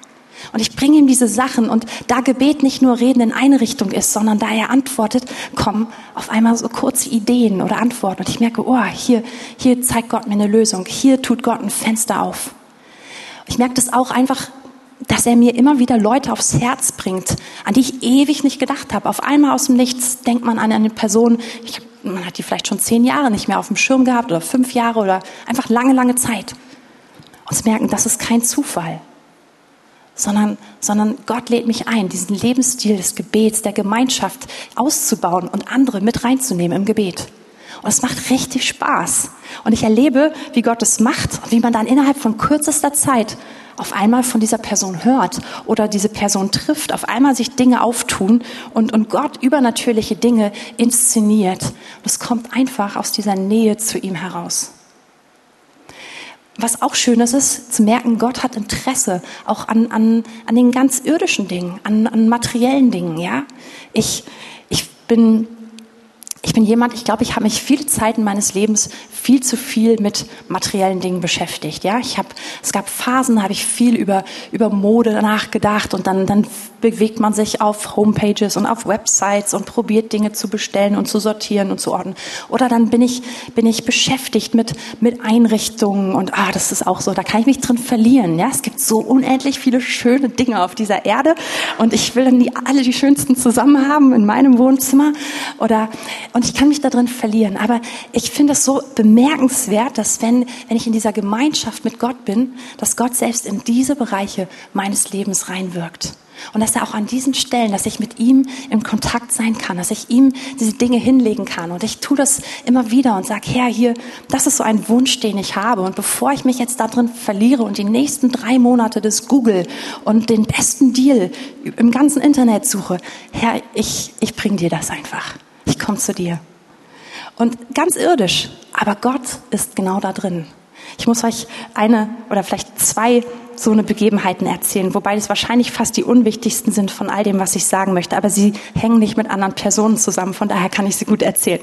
Und ich bringe ihm diese Sachen und da Gebet nicht nur Reden in eine Richtung ist, sondern da er antwortet, kommen auf einmal so kurze Ideen oder Antworten. Und ich merke, oh, hier, hier zeigt Gott mir eine Lösung. Hier tut Gott ein Fenster auf. Ich merke das auch einfach, dass er mir immer wieder Leute aufs Herz bringt, an die ich ewig nicht gedacht habe. Auf einmal aus dem Nichts denkt man an eine Person, ich, man hat die vielleicht schon zehn Jahre nicht mehr auf dem Schirm gehabt oder fünf Jahre oder einfach lange, lange Zeit. Und zu merken, das ist kein Zufall sondern, sondern Gott lädt mich ein, diesen Lebensstil des Gebets, der Gemeinschaft auszubauen und andere mit reinzunehmen im Gebet. Und es macht richtig Spaß. Und ich erlebe, wie Gott es macht und wie man dann innerhalb von kürzester Zeit auf einmal von dieser Person hört oder diese Person trifft, auf einmal sich Dinge auftun und, und Gott übernatürliche Dinge inszeniert. Und es kommt einfach aus dieser Nähe zu ihm heraus was auch schön ist, ist zu merken, Gott hat Interesse auch an, an, an den ganz irdischen Dingen, an, an materiellen Dingen. Ja, ich, ich bin ich bin jemand, ich glaube, ich habe mich viele Zeiten meines Lebens viel zu viel mit materiellen Dingen beschäftigt. Ja, ich habe, es gab Phasen, habe ich viel über über Mode nachgedacht und dann dann bewegt man sich auf Homepages und auf Websites und probiert Dinge zu bestellen und zu sortieren und zu ordnen. Oder dann bin ich bin ich beschäftigt mit mit Einrichtungen und ah, das ist auch so, da kann ich mich drin verlieren. Ja, es gibt so unendlich viele schöne Dinge auf dieser Erde und ich will dann die alle die schönsten zusammen haben in meinem Wohnzimmer oder und ich kann mich da drin verlieren. Aber ich finde es so bemerkenswert, dass wenn, wenn ich in dieser Gemeinschaft mit Gott bin, dass Gott selbst in diese Bereiche meines Lebens reinwirkt. Und dass er auch an diesen Stellen, dass ich mit ihm in Kontakt sein kann, dass ich ihm diese Dinge hinlegen kann. Und ich tue das immer wieder und sage, Herr, hier, das ist so ein Wunsch, den ich habe. Und bevor ich mich jetzt da drin verliere und die nächsten drei Monate des Google und den besten Deal im ganzen Internet suche, Herr, ich, ich bring dir das einfach ich komme zu dir. Und ganz irdisch, aber Gott ist genau da drin. Ich muss euch eine oder vielleicht zwei so eine Begebenheiten erzählen, wobei das wahrscheinlich fast die unwichtigsten sind von all dem, was ich sagen möchte. Aber sie hängen nicht mit anderen Personen zusammen, von daher kann ich sie gut erzählen.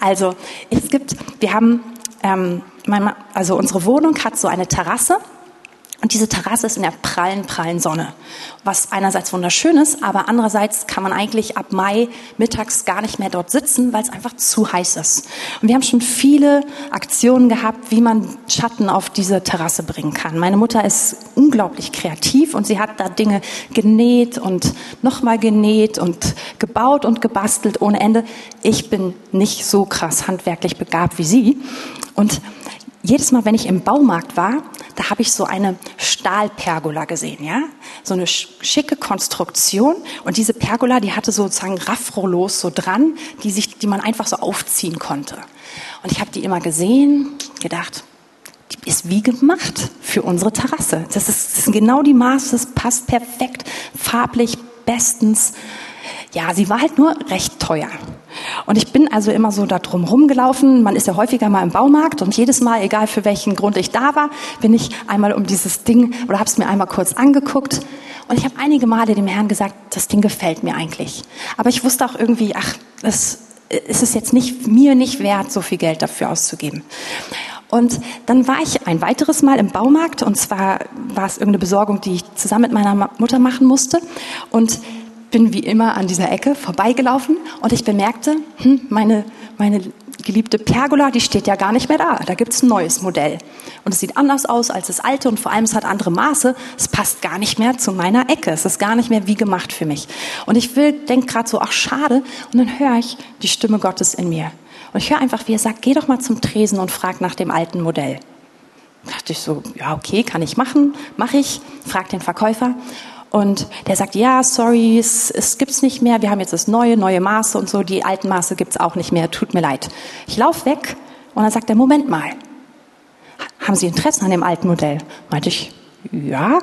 Also es gibt, wir haben, ähm, also unsere Wohnung hat so eine Terrasse Und diese Terrasse ist in der prallen, prallen Sonne, was einerseits wunderschön ist, aber andererseits kann man eigentlich ab Mai mittags gar nicht mehr dort sitzen, weil es einfach zu heiß ist. Und wir haben schon viele Aktionen gehabt, wie man Schatten auf diese Terrasse bringen kann. Meine Mutter ist unglaublich kreativ und sie hat da Dinge genäht und nochmal genäht und gebaut und gebastelt ohne Ende. Ich bin nicht so krass handwerklich begabt wie sie. Und jedes Mal, wenn ich im Baumarkt war, da habe ich so eine Stahlpergola gesehen, ja, so eine schicke Konstruktion. Und diese Pergola, die hatte sozusagen Raffrollos so dran, die sich, die man einfach so aufziehen konnte. Und ich habe die immer gesehen, gedacht, die ist wie gemacht für unsere Terrasse. Das, ist, das sind genau die Maße, das passt perfekt, farblich bestens. Ja, sie war halt nur recht teuer. Und ich bin also immer so da drum rumgelaufen. Man ist ja häufiger mal im Baumarkt und jedes Mal, egal für welchen Grund ich da war, bin ich einmal um dieses Ding oder habe es mir einmal kurz angeguckt. Und ich habe einige Male dem Herrn gesagt, das Ding gefällt mir eigentlich. Aber ich wusste auch irgendwie, ach, es, es ist jetzt nicht mir nicht wert, so viel Geld dafür auszugeben. Und dann war ich ein weiteres Mal im Baumarkt und zwar war es irgendeine Besorgung, die ich zusammen mit meiner Mutter machen musste. Und bin wie immer an dieser Ecke vorbeigelaufen und ich bemerkte, hm, meine, meine geliebte Pergola, die steht ja gar nicht mehr da. Da gibt's ein neues Modell. Und es sieht anders aus als das alte und vor allem es hat andere Maße. Es passt gar nicht mehr zu meiner Ecke. Es ist gar nicht mehr wie gemacht für mich. Und ich will, denk gerade so, ach schade. Und dann höre ich die Stimme Gottes in mir. Und ich höre einfach, wie er sagt, geh doch mal zum Tresen und frag nach dem alten Modell. Da dachte ich so, ja okay, kann ich machen, mache ich. Frag den Verkäufer. Und der sagt, ja, sorry, es, es gibt's nicht mehr, wir haben jetzt das neue, neue Maße und so, die alten Maße gibt's auch nicht mehr, tut mir leid. Ich laufe weg und dann sagt er, Moment mal, haben Sie Interesse an dem alten Modell? Meinte ich, ja.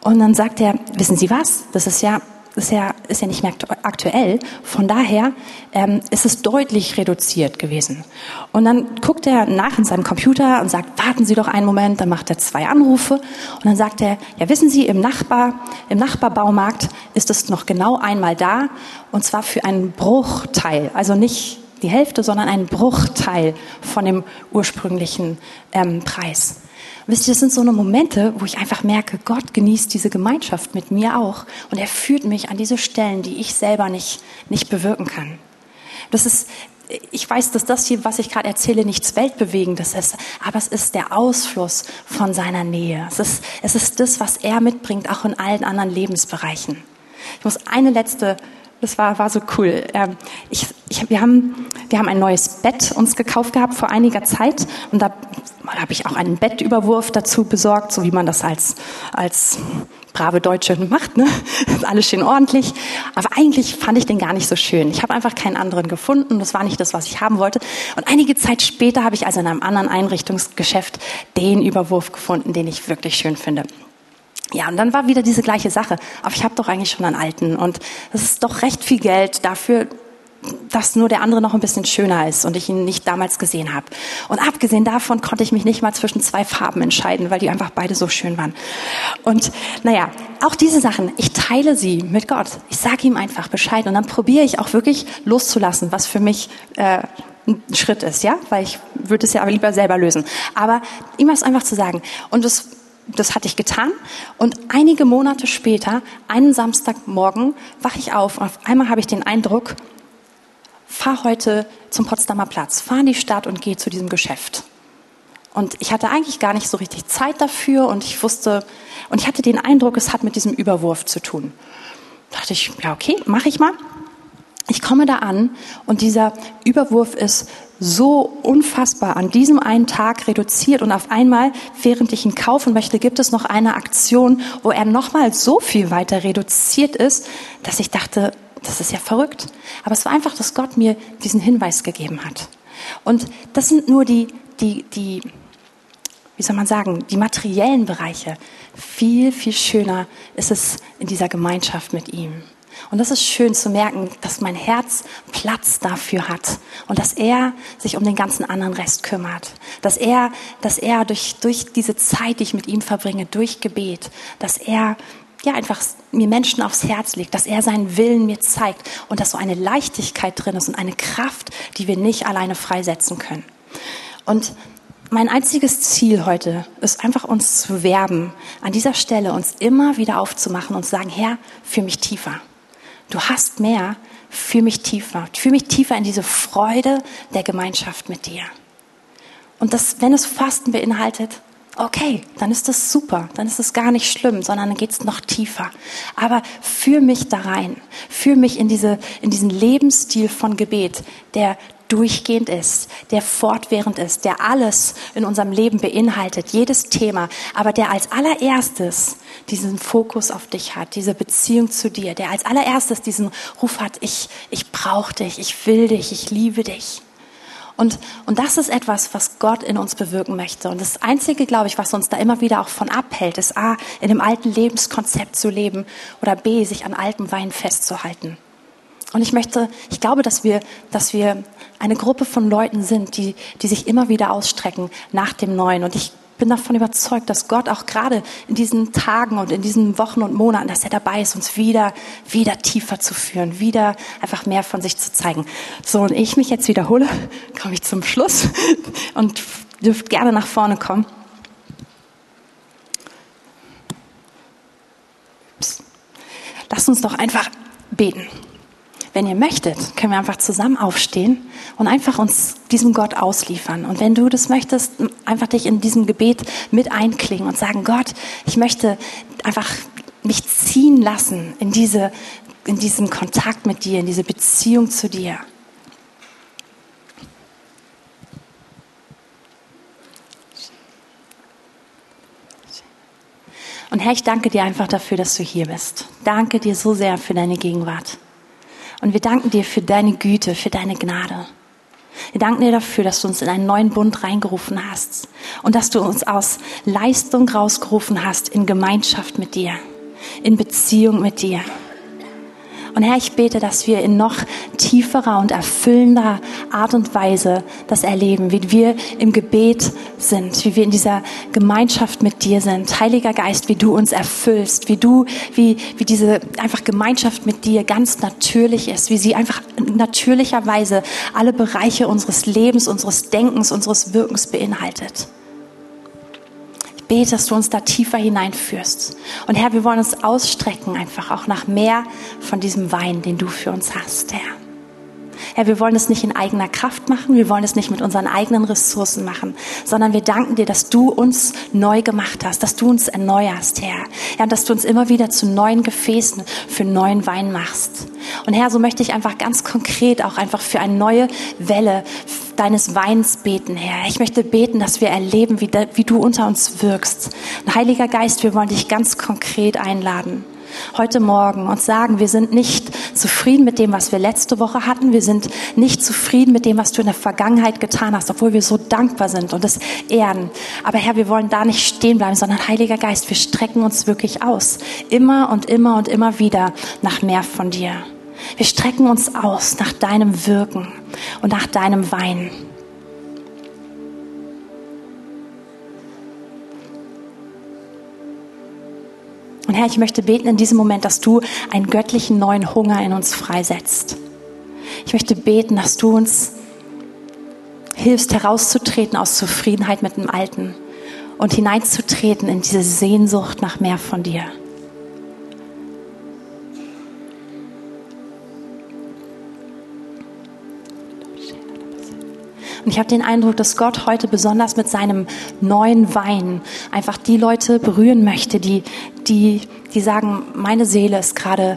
Und dann sagt er, wissen Sie was, das ist ja ist ja, ist ja nicht mehr aktuell. Von daher ähm, ist es deutlich reduziert gewesen. Und dann guckt er nach in seinem Computer und sagt, warten Sie doch einen Moment. Dann macht er zwei Anrufe und dann sagt er, ja wissen Sie, im Nachbar, im Nachbarbaumarkt ist es noch genau einmal da und zwar für einen Bruchteil, also nicht die Hälfte, sondern einen Bruchteil von dem ursprünglichen ähm, Preis. Wisst ihr, das sind so eine Momente, wo ich einfach merke, Gott genießt diese Gemeinschaft mit mir auch und er führt mich an diese Stellen, die ich selber nicht, nicht bewirken kann. Das ist, ich weiß, dass das hier, was ich gerade erzähle, nichts Weltbewegendes ist, aber es ist der Ausfluss von seiner Nähe. Es ist, es ist das, was er mitbringt, auch in allen anderen Lebensbereichen. Ich muss eine letzte das war, war so cool. Ähm, ich, ich, wir, haben, wir haben ein neues Bett uns gekauft gehabt vor einiger Zeit und da habe ich auch einen Bettüberwurf dazu besorgt, so wie man das als, als brave Deutsche macht. Ne? Alles schön ordentlich. Aber eigentlich fand ich den gar nicht so schön. Ich habe einfach keinen anderen gefunden. Das war nicht das, was ich haben wollte. Und einige Zeit später habe ich also in einem anderen Einrichtungsgeschäft den Überwurf gefunden, den ich wirklich schön finde. Ja, und dann war wieder diese gleiche Sache. Aber ich habe doch eigentlich schon einen alten. Und das ist doch recht viel Geld dafür, dass nur der andere noch ein bisschen schöner ist und ich ihn nicht damals gesehen habe. Und abgesehen davon konnte ich mich nicht mal zwischen zwei Farben entscheiden, weil die einfach beide so schön waren. Und naja, auch diese Sachen, ich teile sie mit Gott. Ich sage ihm einfach Bescheid und dann probiere ich auch wirklich loszulassen, was für mich äh, ein Schritt ist, ja, weil ich würde es ja aber lieber selber lösen. Aber ihm was einfach zu sagen. Und das das hatte ich getan. Und einige Monate später, einen Samstagmorgen, wache ich auf und auf einmal habe ich den Eindruck, fahr heute zum Potsdamer Platz, fahr in die Stadt und geh zu diesem Geschäft. Und ich hatte eigentlich gar nicht so richtig Zeit dafür und ich wusste, und ich hatte den Eindruck, es hat mit diesem Überwurf zu tun. Da dachte ich, ja, okay, mache ich mal. Ich komme da an und dieser Überwurf ist so unfassbar an diesem einen Tag reduziert und auf einmal, während ich ihn kaufen möchte, gibt es noch eine Aktion, wo er nochmal so viel weiter reduziert ist, dass ich dachte, das ist ja verrückt. Aber es war einfach, dass Gott mir diesen Hinweis gegeben hat. Und das sind nur die, die, die, wie soll man sagen, die materiellen Bereiche. Viel, viel schöner ist es in dieser Gemeinschaft mit ihm. Und das ist schön zu merken, dass mein Herz Platz dafür hat und dass er sich um den ganzen anderen Rest kümmert. Dass er, dass er durch, durch diese Zeit, die ich mit ihm verbringe, durch Gebet, dass er ja einfach mir Menschen aufs Herz legt, dass er seinen Willen mir zeigt und dass so eine Leichtigkeit drin ist und eine Kraft, die wir nicht alleine freisetzen können. Und mein einziges Ziel heute ist einfach uns zu werben, an dieser Stelle uns immer wieder aufzumachen und zu sagen, Herr, führ mich tiefer. Du hast mehr, führ mich tiefer. Führ mich tiefer in diese Freude der Gemeinschaft mit dir. Und das, wenn es Fasten beinhaltet, okay, dann ist das super, dann ist es gar nicht schlimm, sondern dann geht es noch tiefer. Aber führ mich da rein, führ mich in, diese, in diesen Lebensstil von Gebet, der durchgehend ist, der fortwährend ist, der alles in unserem Leben beinhaltet, jedes Thema, aber der als allererstes diesen Fokus auf dich hat, diese Beziehung zu dir, der als allererstes diesen Ruf hat, ich, ich brauche dich, ich will dich, ich liebe dich. Und, und das ist etwas, was Gott in uns bewirken möchte. Und das Einzige, glaube ich, was uns da immer wieder auch von abhält, ist A, in dem alten Lebenskonzept zu leben oder B, sich an altem Wein festzuhalten. Und ich möchte, ich glaube, dass wir, dass wir eine Gruppe von Leuten sind, die, die sich immer wieder ausstrecken nach dem Neuen. Und ich bin davon überzeugt, dass Gott auch gerade in diesen Tagen und in diesen Wochen und Monaten, dass er dabei ist, uns wieder, wieder tiefer zu führen, wieder einfach mehr von sich zu zeigen. So, und ich mich jetzt wiederhole, komme ich zum Schluss und dürft gerne nach vorne kommen. Lasst uns doch einfach beten. Wenn ihr möchtet, können wir einfach zusammen aufstehen und einfach uns diesem Gott ausliefern. Und wenn du das möchtest, einfach dich in diesem Gebet mit einklingen und sagen, Gott, ich möchte einfach mich ziehen lassen in diese, in diesen Kontakt mit dir, in diese Beziehung zu dir. Und Herr, ich danke dir einfach dafür, dass du hier bist. Danke dir so sehr für deine Gegenwart. Und wir danken dir für deine Güte, für deine Gnade. Wir danken dir dafür, dass du uns in einen neuen Bund reingerufen hast und dass du uns aus Leistung rausgerufen hast in Gemeinschaft mit dir, in Beziehung mit dir. Und Herr, ich bete, dass wir in noch tieferer und erfüllender Art und Weise das erleben, wie wir im Gebet sind, wie wir in dieser Gemeinschaft mit dir sind. Heiliger Geist, wie du uns erfüllst, wie du, wie, wie diese einfach Gemeinschaft mit dir ganz natürlich ist, wie sie einfach natürlicherweise alle Bereiche unseres Lebens, unseres Denkens, unseres Wirkens beinhaltet bete, dass du uns da tiefer hineinführst. Und Herr, wir wollen uns ausstrecken einfach auch nach mehr von diesem Wein, den du für uns hast, Herr. Herr, wir wollen es nicht in eigener Kraft machen, wir wollen es nicht mit unseren eigenen Ressourcen machen, sondern wir danken dir, dass du uns neu gemacht hast, dass du uns erneuerst, Herr. Ja, und dass du uns immer wieder zu neuen Gefäßen für neuen Wein machst. Und Herr, so möchte ich einfach ganz konkret auch einfach für eine neue Welle deines Weins beten, Herr. Ich möchte beten, dass wir erleben, wie, wie du unter uns wirkst. Und Heiliger Geist, wir wollen dich ganz konkret einladen heute Morgen und sagen, wir sind nicht zufrieden mit dem, was wir letzte Woche hatten. Wir sind nicht zufrieden mit dem, was du in der Vergangenheit getan hast, obwohl wir so dankbar sind und es ehren. Aber Herr, wir wollen da nicht stehen bleiben, sondern Heiliger Geist, wir strecken uns wirklich aus. Immer und immer und immer wieder nach mehr von dir. Wir strecken uns aus nach deinem Wirken und nach deinem Wein. Und Herr, ich möchte beten in diesem Moment, dass du einen göttlichen neuen Hunger in uns freisetzt. Ich möchte beten, dass du uns hilfst, herauszutreten aus Zufriedenheit mit dem Alten und hineinzutreten in diese Sehnsucht nach mehr von dir. Und ich habe den Eindruck, dass Gott heute besonders mit seinem neuen Wein einfach die Leute berühren möchte, die, die, die sagen, meine Seele ist gerade,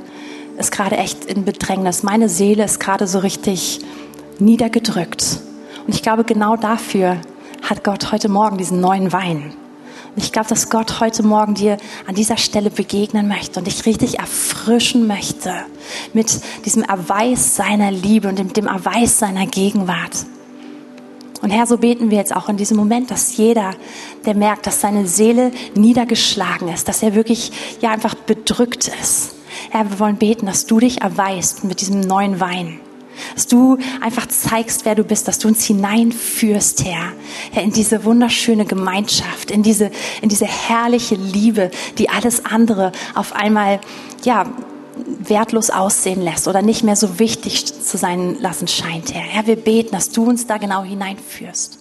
ist gerade echt in Bedrängnis. Meine Seele ist gerade so richtig niedergedrückt. Und ich glaube, genau dafür hat Gott heute Morgen diesen neuen Wein. Und ich glaube, dass Gott heute Morgen dir an dieser Stelle begegnen möchte und dich richtig erfrischen möchte mit diesem Erweis seiner Liebe und dem, dem Erweis seiner Gegenwart. Und Herr, so beten wir jetzt auch in diesem Moment, dass jeder, der merkt, dass seine Seele niedergeschlagen ist, dass er wirklich ja einfach bedrückt ist. Herr, wir wollen beten, dass du dich erweist mit diesem neuen Wein. Dass du einfach zeigst, wer du bist, dass du uns hineinführst, Herr, Herr, in diese wunderschöne Gemeinschaft, in diese, in diese herrliche Liebe, die alles andere auf einmal, ja, wertlos aussehen lässt oder nicht mehr so wichtig zu sein lassen scheint, Herr. Herr, wir beten, dass du uns da genau hineinführst.